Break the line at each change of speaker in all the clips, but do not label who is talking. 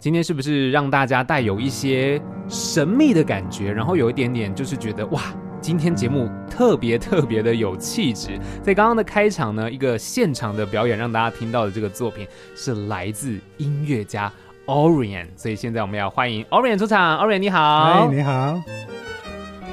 今天是不是让大家带有一些神秘的感觉，然后有一点点就是觉得哇，今天节目特别特别的有气质。在刚刚的开场呢，一个现场的表演，让大家听到的这个作品是来自音乐家 Orion，所以现在我们要欢迎 Orion 出场。Orion 你好，
嗨，你好。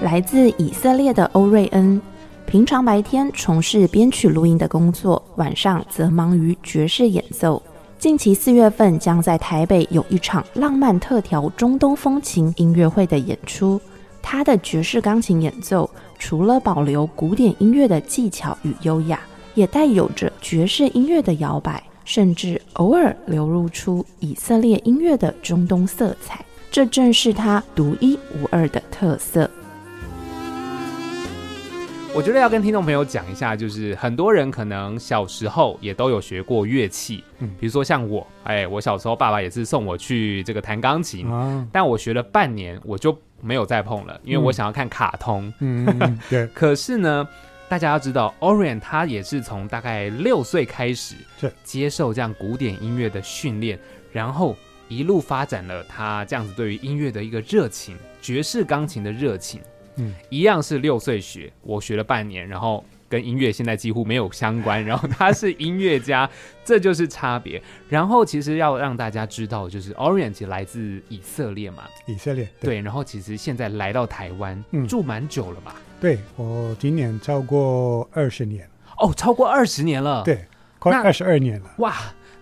来自以色列的欧瑞恩，平常白天从事编曲录音的工作，晚上则忙于爵士演奏。近期四月份将在台北有一场浪漫特调中东风情音乐会的演出。他的爵士钢琴演奏除了保留古典音乐的技巧与优雅，也带有着爵士音乐的摇摆，甚至偶尔流露出以色列音乐的中东色彩。这正是他独一无二的特色。
我觉得要跟听众朋友讲一下，就是很多人可能小时候也都有学过乐器，嗯，比如说像我，哎，我小时候爸爸也是送我去这个弹钢琴，啊，但我学了半年我就没有再碰了，因为我想要看卡通，
嗯，对。
可是呢，大家要知道，Orion 他也是从大概六岁开始接受这样古典音乐的训练，然后一路发展了他这样子对于音乐的一个热情，爵士钢琴的热情。嗯，一样是六岁学，我学了半年，然后跟音乐现在几乎没有相关。然后他是音乐家，这就是差别。然后其实要让大家知道，就是实来自以色列嘛，
以色列
对，对。然后其实现在来到台湾，嗯，住蛮久了吧？
对，我今年超过二十年
哦，超过二十年了，
对，快二十二年了，
哇。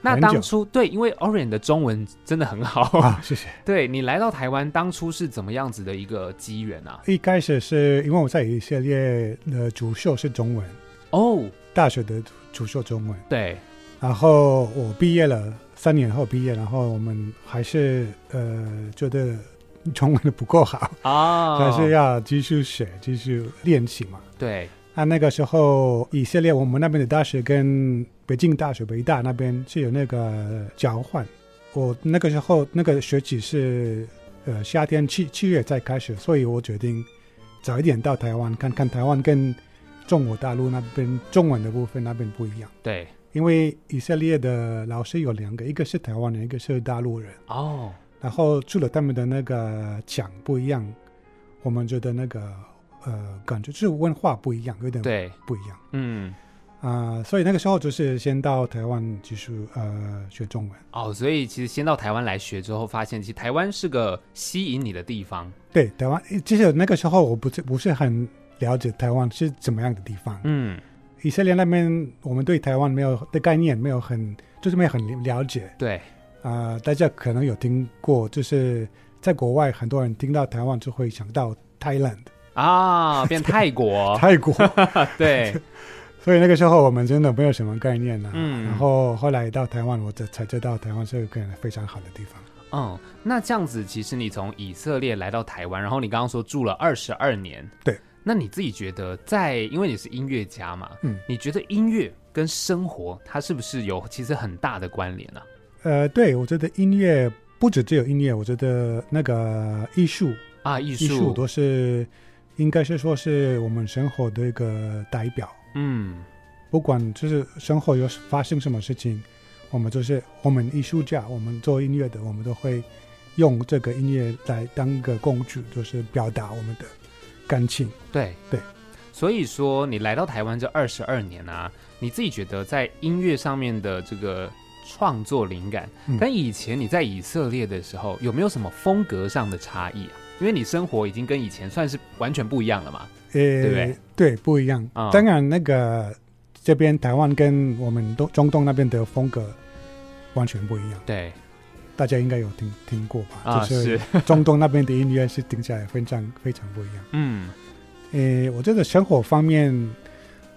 那当初对，因为 Orion 的中文真的很好
啊，谢谢。
对，你来到台湾，当初是怎么样子的一个机缘啊？
一开始是因为我在以色列的主修是中文
哦，
大学的主修中文。
对，
然后我毕业了，三年后毕业，然后我们还是呃觉得中文的不够好啊，还是要继续学，继续练习嘛。
对。
那那个时候，以色列我们那边的大学跟北京大学北大那边是有那个交换。我那个时候那个学期是呃夏天七七月才开始，所以我决定早一点到台湾看看台湾跟中国大陆那边中文的部分那边不一样。
对，
因为以色列的老师有两个，一个是台湾人，一个是大陆人。哦，然后除了他们的那个讲不一样，我们觉得那个。呃，感觉就是文化不一样，有点对不一样。嗯啊、呃，所以那个时候就是先到台湾继续呃学中文。
哦，所以其实先到台湾来学之后，发现其实台湾是个吸引你的地方。
对，台湾其实那个时候我不是不是很了解台湾是怎么样的地方。嗯，以色列那边我们对台湾没有的概念，没有很就是没有很了解。
对
啊、呃，大家可能有听过，就是在国外很多人听到台湾就会想到 Thailand。
啊，变泰国，
泰国，
对，
所以那个时候我们真的没有什么概念呢、啊。嗯，然后后来到台湾，我这才知道台湾是一个非常好的地方。
嗯，那这样子，其实你从以色列来到台湾，然后你刚刚说住了二十二年，
对，
那你自己觉得在，因为你是音乐家嘛，嗯，你觉得音乐跟生活它是不是有其实很大的关联呢、啊？
呃，对，我觉得音乐不止只有音乐，我觉得那个艺术
啊，
艺术都是。应该是说是我们生活的一个代表，嗯，不管就是生活有发生什么事情，我我们就是我们艺术家，我们做音乐的，我们都会用这个音乐来当个工具，就是表达我们的感情。
对
对，
所以说你来到台湾这二十二年啊，你自己觉得在音乐上面的这个创作灵感，嗯、跟以前你在以色列的时候有没有什么风格上的差异啊？因为你生活已经跟以前算是完全不一样了嘛，呃、欸，对不对？
对，不一样。嗯、当然，那个这边台湾跟我们东中东那边的风格完全不一样。
对，
大家应该有听听过吧？啊、就是 中东那边的音乐是听起来非常非常不一样。嗯，呃、欸，我觉得生活方面，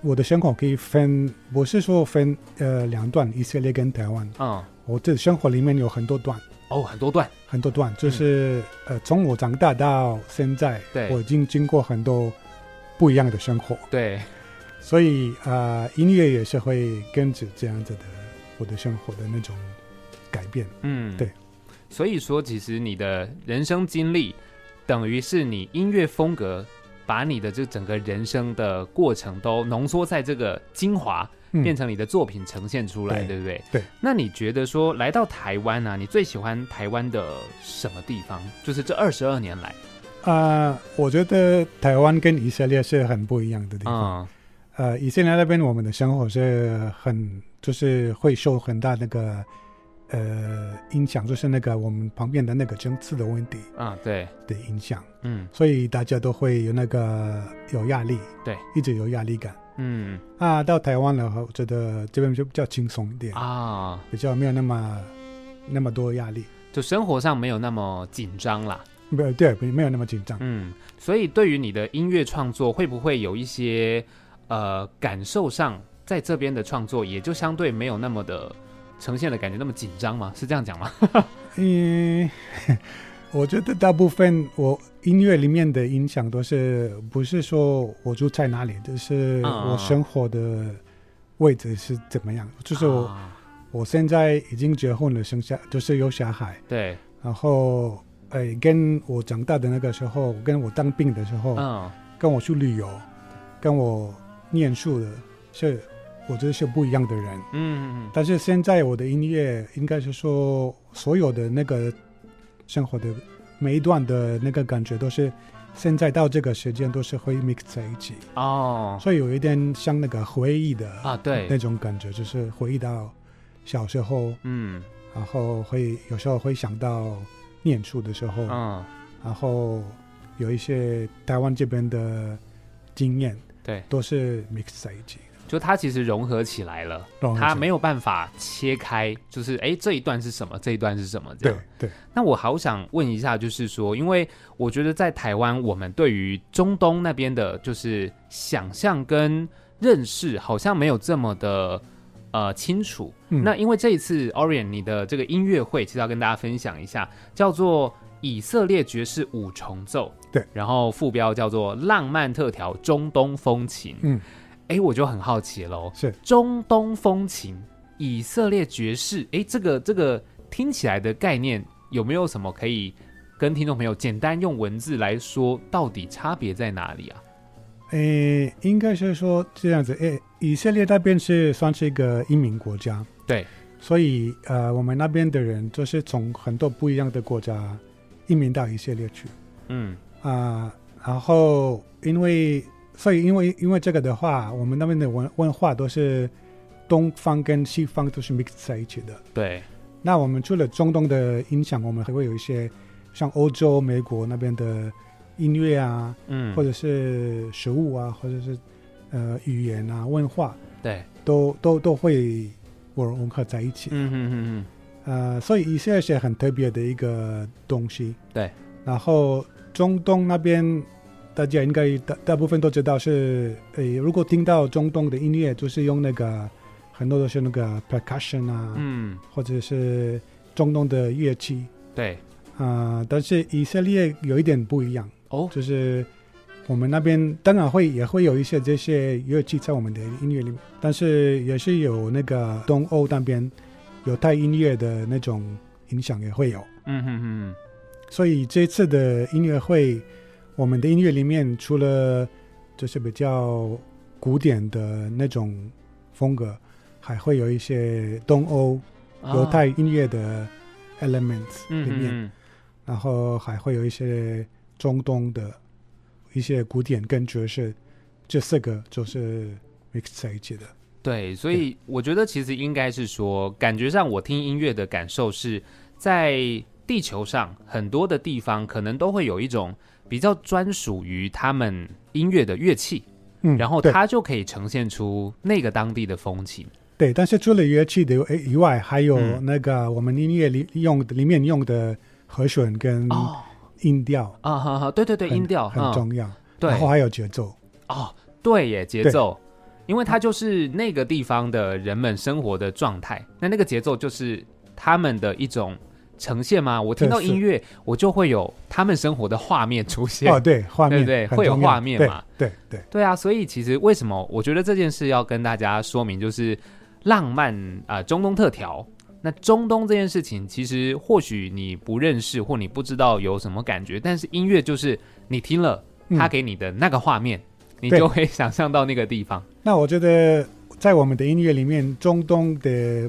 我的生活可以分，不是说分呃两段，以色列跟台湾。嗯，我这生活里面有很多段。
哦，很多段，
很多段，就是、嗯、呃，从我长大到现在，
对，
我已经经过很多不一样的生活，
对，
所以啊、呃，音乐也是会跟着这样子的我的生活的那种改变，嗯，对，
所以说，其实你的人生经历等于是你音乐风格把你的这整个人生的过程都浓缩在这个精华。变成你的作品呈现出来，嗯、对不对？
对。
那你觉得说来到台湾啊，你最喜欢台湾的什么地方？就是这二十二年来，
啊、呃，我觉得台湾跟以色列是很不一样的地方。嗯、呃，以色列那边我们的生活是很，就是会受很大那个呃影响，就是那个我们旁边的那个政治的问题
啊，对
的影响。嗯，所以大家都会有那个有压力，
对，
一直有压力感。
嗯
啊，到台湾了，我觉得这边就比较轻松一点
啊，
比较没有那么那么多压力，
就生活上没有那么紧张啦。
没有，对，没有那么紧张。
嗯，所以对于你的音乐创作，会不会有一些呃感受上，在这边的创作也就相对没有那么的呈现的感觉那么紧张吗？是这样讲吗？
嗯。我觉得大部分我音乐里面的影响都是不是说我住在哪里，就是我生活的位置是怎么样。嗯、就是我、啊、我现在已经结婚了，生下就是有小孩。
对。
然后，哎，跟我长大的那个时候，跟我当兵的时候，嗯，跟我去旅游，跟我念书的，是我觉得是不一样的人。嗯嗯嗯。但是现在我的音乐应该是说所有的那个。生活的每一段的那个感觉都是，现在到这个时间都是会 mix 在一起。
哦，
所以有一点像那个回忆的
啊，对，
那种感觉就是回忆到小时候，嗯，然后会有时候会想到念书的时候，嗯，然后有一些台湾这边的经验，
对，
都是 mix 在一起。
就它其实融合起来了，它没有办法切开，就是哎，这一段是什么，这一段是什么这样。
对对。
那我好想问一下，就是说，因为我觉得在台湾，我们对于中东那边的，就是想象跟认识，好像没有这么的呃清楚。嗯。那因为这一次 Orion 你的这个音乐会，其实要跟大家分享一下，叫做以色列爵士五重奏。
对。
然后副标叫做浪漫特调中东风情。嗯。哎，我就很好奇喽，
是
中东风情、以色列爵士，哎，这个这个听起来的概念有没有什么可以跟听众朋友简单用文字来说，到底差别在哪里啊？
诶，应该是说这样子，诶，以色列那边是算是一个移民国家，
对，
所以呃，我们那边的人就是从很多不一样的国家移民到以色列去，嗯啊、呃，然后因为。所以，因为因为这个的话，我们那边的文文化都是东方跟西方都是 mix 在一起的。
对。
那我们除了中东的影响，我们还会有一些像欧洲、美国那边的音乐啊，嗯，或者是食物啊，或者是呃语言啊、文化，
对，
都都都会融合在一起。
嗯嗯嗯嗯。
呃，所以一些是很特别的一个东西。
对。然
后中东那边。大家应该大大部分都知道是，诶，如果听到中东的音乐，就是用那个很多都是那个 percussion 啊，嗯，或者是中东的乐器，
对，
啊、呃，但是以色列有一点不一样
哦，
就是我们那边当然会也会有一些这些乐器在我们的音乐里面，但是也是有那个东欧那边犹太音乐的那种影响也会有，
嗯哼哼，
所以这次的音乐会。我们的音乐里面，除了就是比较古典的那种风格，还会有一些东欧犹太音乐的 elements 里面，
嗯嗯
然后还会有一些中东的一些古典跟爵士，这四个就是 mix 在一起的。
对，所以我觉得其实应该是说，感觉上我听音乐的感受是在地球上很多的地方，可能都会有一种比较专属于他们音乐的乐器，嗯，然后它就可以呈现出那个当地的风情。
对，但是除了乐器的以外，还有那个我们音乐里用里面用的和弦跟音调
啊，哈哈，对对对，音调
很重要。
对，
然后还有节奏。
哦，对耶，节奏。因为它就是那个地方的人们生活的状态，那那个节奏就是他们的一种呈现吗？我听到音乐，我就会有他们生活的画面出现。
哦，对，画面，
对对，会有画面嘛？
对对对，
对啊！所以其实为什么我觉得这件事要跟大家说明，就是浪漫啊、呃，中东特调。那中东这件事情，其实或许你不认识或你不知道有什么感觉，但是音乐就是你听了，他给你的那个画面。嗯你就会想象到那个地方。
那我觉得，在我们的音乐里面，中东的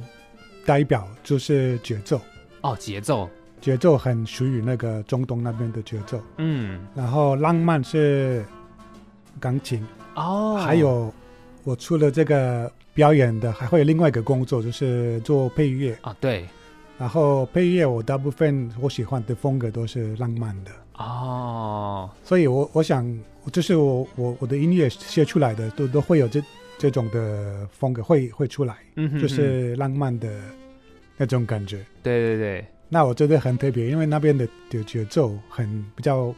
代表就是节奏。
哦，节奏，
节奏很属于那个中东那边的节奏。
嗯，
然后浪漫是钢琴。
哦，
还有我除了这个表演的，还会有另外一个工作，就是做配乐。
啊，对。
然后配乐，我大部分我喜欢的风格都是浪漫的。
哦，
所以我我想。就是我我我的音乐写出来的都都会有这这种的风格会会出来，
嗯哼哼，
就是浪漫的那种感觉。
对对对，
那我觉得很特别，因为那边的的节奏很比较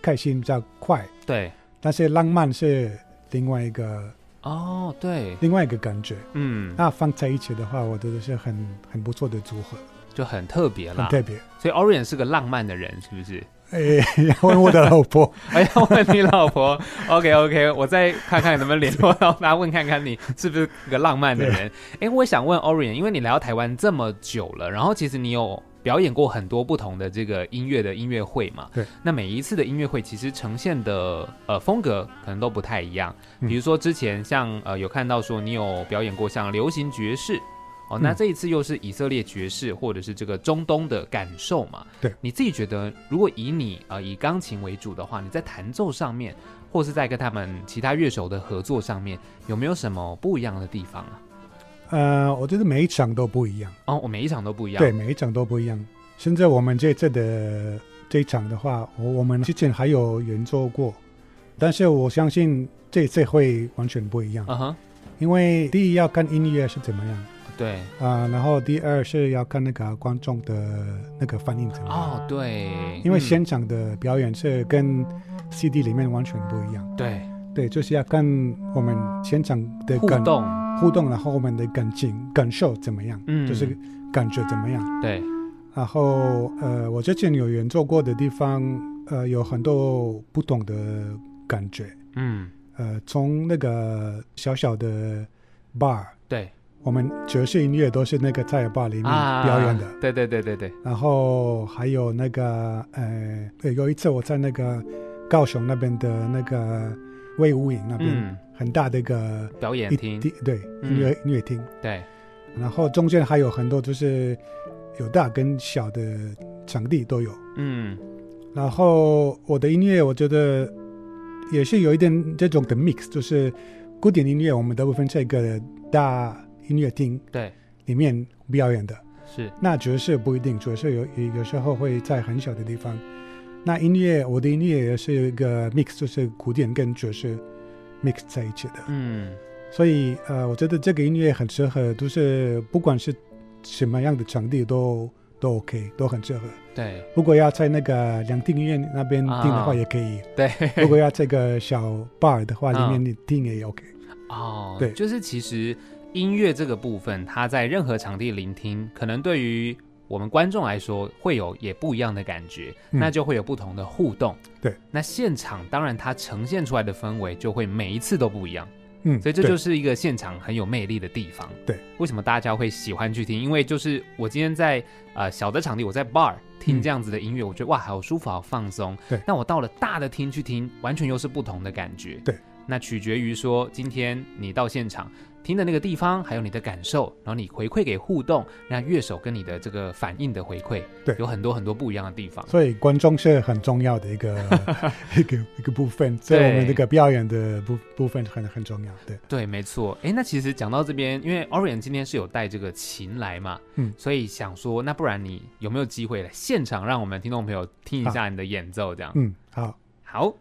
开心，比较快。
对，
但是浪漫是另外一个
哦，对，
另外一个感觉。
嗯，
那放在一起的话，我觉得是很很不错的组合，
就很特别了，
很特别。
所以 Orion 是个浪漫的人，是不是？
哎，要问我的老婆，
哎，要问你老婆。OK OK，我再看看能不能联络到他，问看看你是不是个浪漫的人。哎，我想问 Orion，因为你来到台湾这么久了，然后其实你有表演过很多不同的这个音乐的音乐会嘛？
对。
那每一次的音乐会其实呈现的呃风格可能都不太一样。比如说之前像呃有看到说你有表演过像流行爵士。哦，那这一次又是以色列爵士，或者是这个中东的感受嘛？
对，
你自己觉得，如果以你呃以钢琴为主的话，你在弹奏上面，或是在跟他们其他乐手的合作上面，有没有什么不一样的地方啊？
呃，我觉得每一场都不一样
哦，我每一场都不一样，
对，每一场都不一样。现在我们这次的这一场的话，我我们之前还有演奏过，但是我相信这次会完全不一样。
嗯哼，
因为第一要看音乐是怎么样。
对
啊、呃，然后第二是要看那个观众的那个反应怎么样
哦，对，
因为现场的表演是跟 CD 里面完全不一样。
对
对，就是要看我们现场的
互动
互动，然后我们的感情感受怎么样，
嗯，
就是感觉怎么样。
对，
然后呃，我之前有演奏过的地方，呃，有很多不同的感觉。
嗯，
呃，从那个小小的 bar。
对。
我们爵士音乐都是那个在 bar 里面表演的，
啊，对对对对对。
然后还有那个呃，对有一次我在那个高雄那边的那个魏无影那边，嗯，很大的一个
表演厅，
对，音乐，嗯，音乐厅。
对。
然后中间还有很多，就是有大跟小的场地都有。
嗯。
然后我的音乐，我觉得也是有一点这种的 mix，就是古典音乐，我们大部分这个大。音乐厅
对
里面表演的
是，
那爵士不一定，爵士有有时候会在很小的地方。那音乐，我的音乐也是一个 mix，就是古典跟爵士 mix 在一起的。
嗯，
所以呃，我觉得这个音乐很适合，都是不管是什么样的场地都都 OK，都很适合。
对，
如果要在那个两厅院那边听的话，也可以。
对，
如果要这个小 bar 的话，里面你听也 OK。
哦，
对，
就是其实。音乐这个部分，它在任何场地聆听，可能对于我们观众来说会有也不一样的感觉，嗯，那就会有不同的互动。
对，
那现场当然它呈现出来的氛围就会每一次都不一样。
嗯，
所以这就是一个现场很有魅力的地方。
对，
为什么大家会喜欢去听？因为就是我今天在呃小的场地，我在 bar 听这样子的音乐，嗯，我觉得哇，好舒服，好放松。
对，
那我到了大的厅去听，完全又是不同的感觉。
对。
那取决于说，今天你到现场，听的那个地方，还有你的感受，然后你回馈给互动，让乐手跟你的这个反应的回馈，
对，
有很多很多不一样的地方。
所以观众是很重要的一个 一个一个部分，在我们这个表演的部部分很很重要。对
对，没错。哎，那其实讲到这边，因为 Orion 今天是有带这个琴来嘛，嗯，所以想说，那不然你有没有机会来现场让我们听众朋友听一下你的演奏？这样，
嗯，好，
好。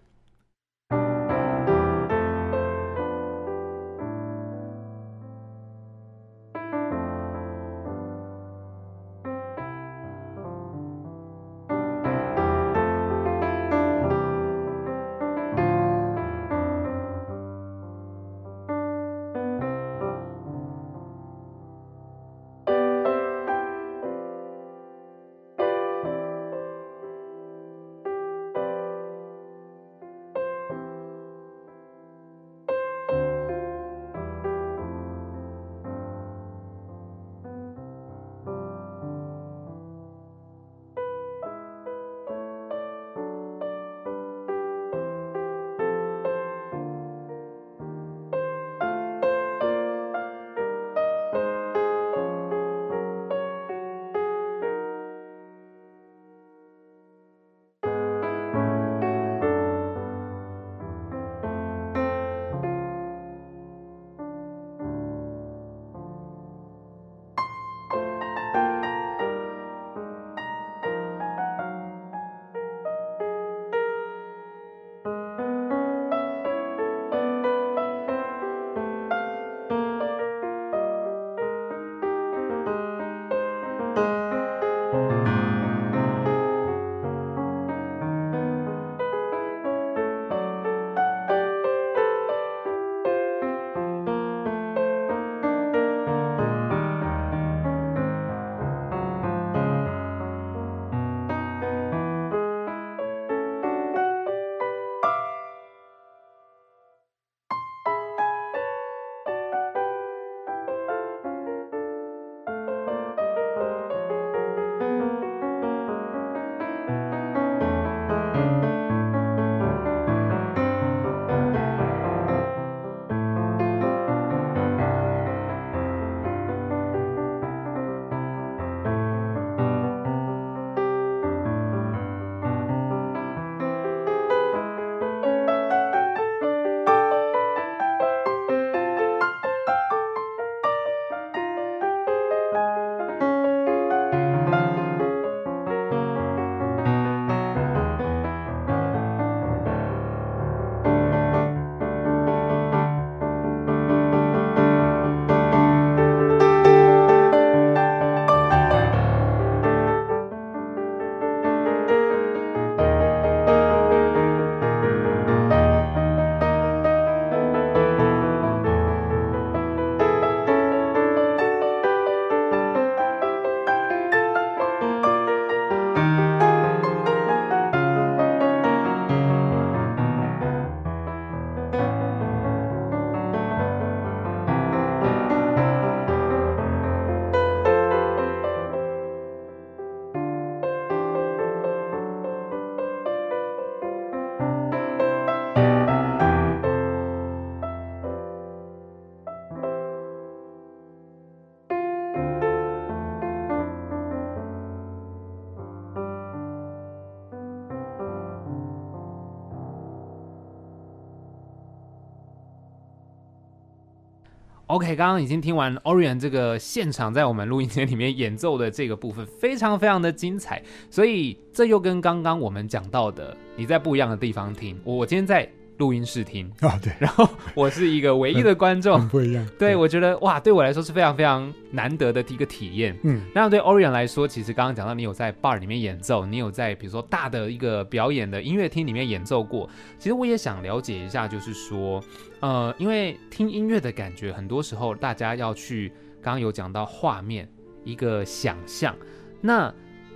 OK，刚刚已经听完 Orion 这个现场在我们录音间里面演奏的这个部分，非常非常的精彩。所以这又跟刚刚我们讲到的，你在不一样的地方听，我我今天在录音室听
啊，对，
然后我是一个唯一的观众，
不一样。
对，我觉得哇，对我来说是非常非常难得的一个体验。嗯，那对 Orion 来说，其实刚刚讲到你有在 bar 里面演奏，你有在比如说大的一个表演的音乐厅里面演奏过。其实我也想了解一下，就是说。呃，因为听音乐的感觉，很多时候大家要去，刚刚有讲到画面，一个想象。那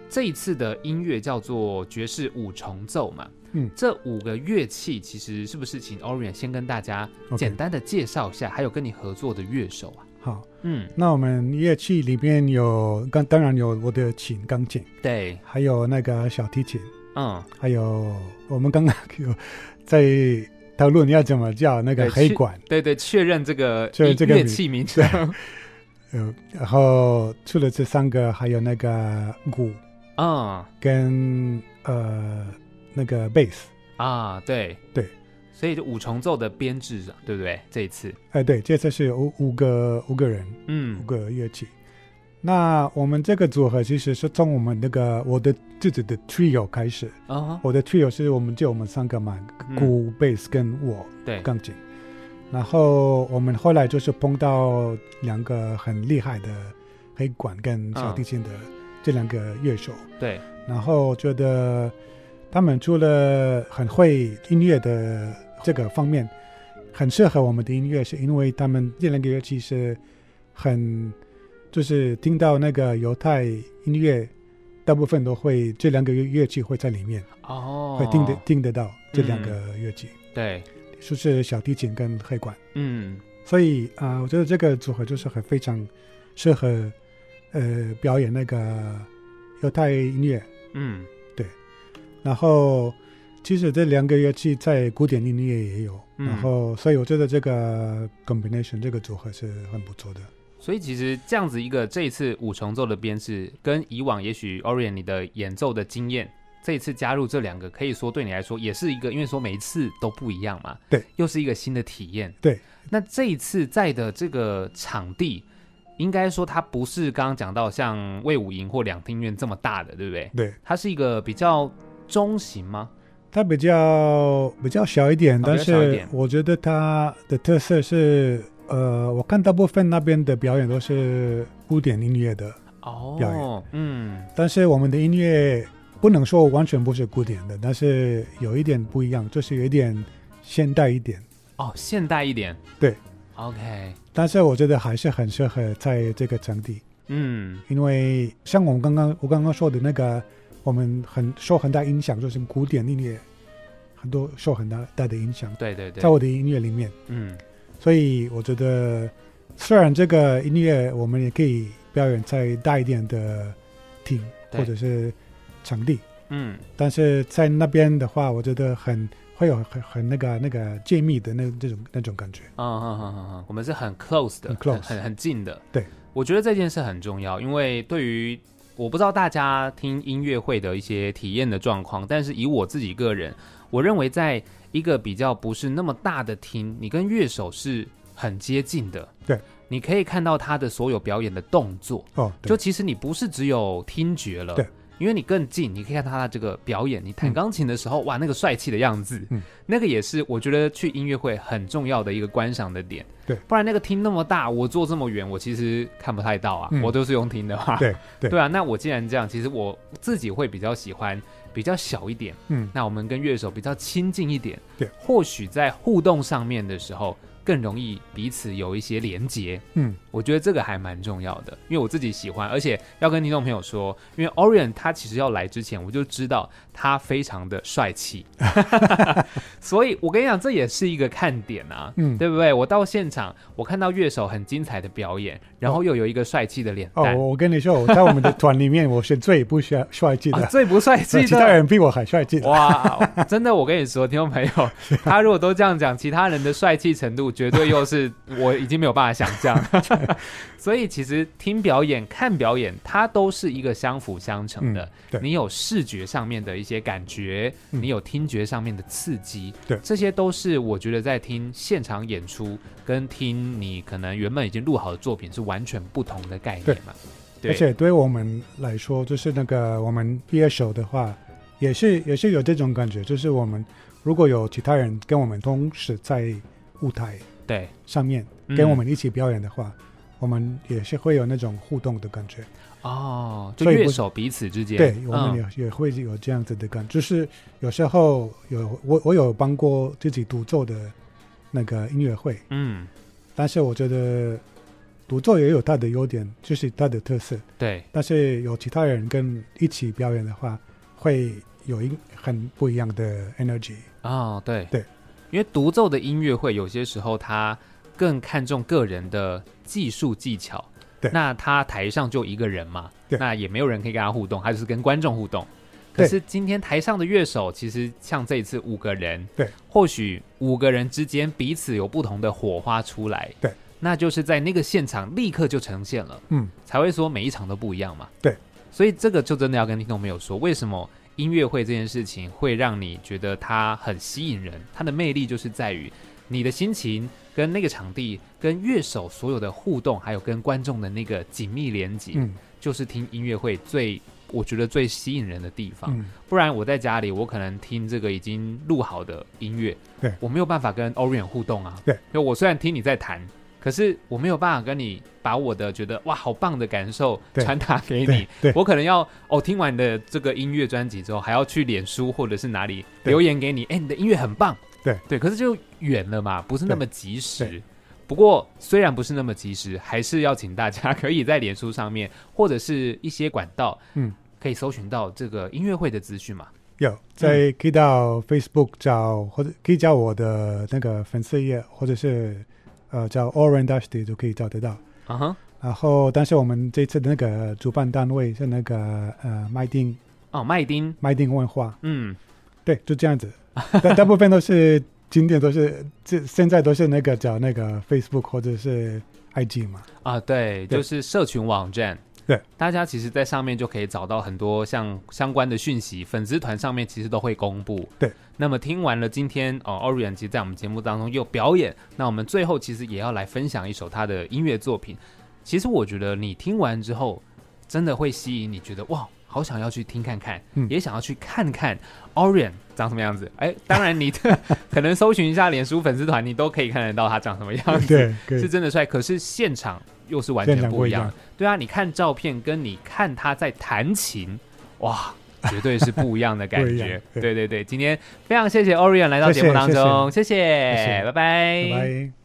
这一次的音乐叫做爵士五重奏嘛，嗯，这五个乐器其实是不是请 Orion 先跟大家简单的介绍一下.还有跟你合作的乐手啊？
好，嗯，那我们乐器里面有，刚当然有我的琴，钢琴，
对，
还有那个小提琴，
嗯，
还有我们刚刚有在。讨论要怎么叫那个黑管，
对对，确认这个乐器名称。
呃，然后除了这三个，还有那个鼓。
啊，
跟呃那个贝斯
啊，对。
对，
所以就五重奏的编制，对不对？这一次，
哎，对，这次是五五个五个人，
嗯，
五个乐器。那我们这个组合其实是从我们那个我的自己的 trio 开始。
啊，
我的 trio 是我们就我们三个嘛，鼓、贝斯跟我，
对，
钢琴。然后我们后来就是碰到两个很厉害的黑管跟小提琴的这两个乐手，
对。
然后觉得他们除了很会音乐的这个方面，很适合我们的音乐，是因为他们这两个乐器是很。就是听到那个犹太音乐，大部分都会这两个乐乐器会在里面
哦，
会听得听得到这两个乐器，
嗯、对，
就是小提琴跟黑管，
嗯，
所以啊、呃，我觉得这个组合就是很非常适合呃表演那个犹太音乐，
嗯，
对，然后其实这两个乐器在古典音乐也有，
嗯、
然后所以我觉得这个 combination 这个组合是很不错的。
所以其实这样子一个这一次五重奏的编制，跟以往也许 Orion 你的演奏的经验，这一次加入这两个，可以说对你来说也是一个，因为说每一次都不一样嘛，
对，
又是一个新的体验，
对。
那这一次在的这个场地，应该说它不是刚刚讲到像魏武营或两厅院这么大的，对不对？
对，
它是一个比较中型吗？
它比较比较小一点，但是我觉得它的特色是。呃，我看大部分那边的表演都是古典音乐的哦表演，
哦，嗯，
但是我们的音乐不能说完全不是古典的，但是有一点不一样，就是有一点现代一点。
哦，现代一点，
对
，OK。
但是我觉得还是很适合在这个场地，
嗯，
因为像我们刚刚我刚刚说的那个，我们很受很大影响，就是古典音乐很多受很大大的影响，
对对对，
在我的音乐里面，
嗯。
所以我觉得，虽然这个音乐我们也可以表演在大一点的厅或者是场地，
嗯，
但是在那边的话，我觉得很会有很很那个那个紧密的那这种那种感觉。
嗯嗯嗯嗯嗯，我们是很 close 的，
很 close，
很很近的。
对，
我觉得这件事很重要，因为对于我不知道大家听音乐会的一些体验的状况，但是以我自己个人，我认为在一个比较不是那么大的厅，你跟乐手是很接近的。
对，
你可以看到他的所有表演的动作。
哦，
就其实你不是只有听觉了。
对，
因为你更近，你可以看他的这个表演。你弹钢琴的时候，嗯、哇，那个帅气的样子，
嗯，
那个也是我觉得去音乐会很重要的一个观赏的点。
对，
不然那个厅那么大，我坐这么远，我其实看不太到啊。
嗯、
我都是用听的话。
对对
对啊，那我既然这样，其实我自己会比较喜欢。比较小一点，
嗯，那
我们跟乐手比较亲近一点，
对，
或许在互动上面的时候更容易彼此有一些连结，
嗯，
我觉得这个还蛮重要的，因为我自己喜欢，而且要跟听众朋友说，因为 Orion 他其实要来之前我就知道他非常的帅气，所以我跟你讲，这也是一个看点啊，
嗯，
对不对？我到现场，我看到乐手很精彩的表演，然后又有一个帅气的脸蛋，
哦，我跟你说，我在我们的团里面，我是最不帅帅气的，
啊，最不帅气的。
其他人比我还帅气。
哇，真的，我跟你说，听众朋友，他如果都这样讲，其他人的帅气程度绝对又是我已经没有办法想象。所以其实听表演、看表演，它都是一个相辅相成的。
嗯、对，
你有视觉上面的一些感觉，
嗯、
你有听觉上面的刺激，
对，
这些都是我觉得在听现场演出跟听你可能原本已经录好的作品是完全不同的概念嘛。对，对，
而且对我们来说，就是那个我们乐手的话。也是也是有这种感觉，就是我们如果有其他人跟我们同时在舞台对上面跟我们一起表演的话，嗯、我们也是会有那种互动的感觉。
哦，就乐手彼此之间，
对，我们也、嗯、也会有这样子的感觉，就是有时候有我我有帮过自己独奏的那个音乐会，
嗯，
但是我觉得独奏也有它的优点，就是它的特色，
对，
但是有其他人跟一起表演的话。会有一很不一样的 energy
啊、哦，对。
对，
因为独奏的音乐会有些时候他更看重个人的技术技巧，
对，
那他台上就一个人嘛，
对，
那也没有人可以跟他互动，他就是跟观众互动。可是今天台上的乐手，其实像这一次五个人，
对，
或许五个人之间彼此有不同的火花出来，
对，
那就是在那个现场立刻就呈现了，
嗯，
才会说每一场都不一样嘛，
对，
所以这个就真的要跟听众朋友说，为什么音乐会这件事情会让你觉得它很吸引人？它的魅力就是在于你的心情跟那个场地、跟乐手所有的互动，还有跟观众的那个紧密连接，
嗯，
就是听音乐会最。我觉得最吸引人的地方，
嗯，
不然我在家里，我可能听这个已经录好的音乐，
对，
我没有办法跟 Orion 互动啊。
对，
就我虽然听你在弹，可是我没有办法跟你把我的觉得哇好棒的感受传达给你。我可能要哦听完你的这个音乐专辑之后，还要去脸书或者是哪里留言给你，哎，你的音乐很棒。
对
对，可是就远了嘛，不是那么及时。不过虽然不是那么及时，还是要请大家可以在脸书上面或者是一些管道，嗯。可以搜寻到这个音乐会的资讯嘛？
有，在可以到 Facebook 找，或者可以找我的那个粉丝页，或者是呃叫 Orange Dusty 都可以找得到。
啊哈。
然后，但是我们这次的那个主办单位是那个呃麦丁。
哦，麦丁。麦
丁文化。
嗯，
对，就这样子。大大部分都是景点都是这现在都是那个叫那个 Facebook 或者是 IG 嘛。
啊，对，对就是社群网站。
对，
大家其实，在上面就可以找到很多像相关的讯息，粉丝团上面其实都会公布。
对，
那么听完了今天哦，Orion 其实在我们节目当中又表演，那我们最后其实也要来分享一首他的音乐作品。其实我觉得你听完之后，真的会吸引你，觉得哇，好想要去听看看，嗯、也想要去看看 Orion 长什么样子。哎，当然你的 可能搜寻一下脸书粉丝团，你都可以看得到他长什么样子，
对，
是真的帅。可是现场。又是完全不一样，对啊，你看照片跟你看他在弹琴，哇，绝对是不一样的感 觉。对对对，今天非常谢谢 Orion 来到节目当中，谢谢，谢谢，谢谢，拜拜。拜拜。